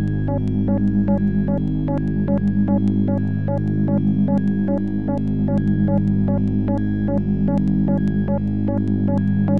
Thank you.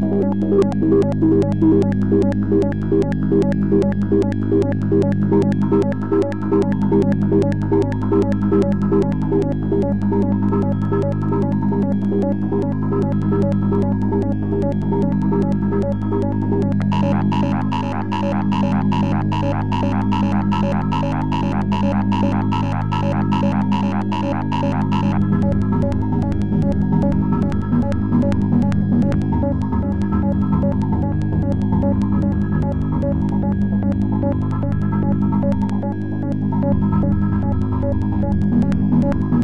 Thank you. うん。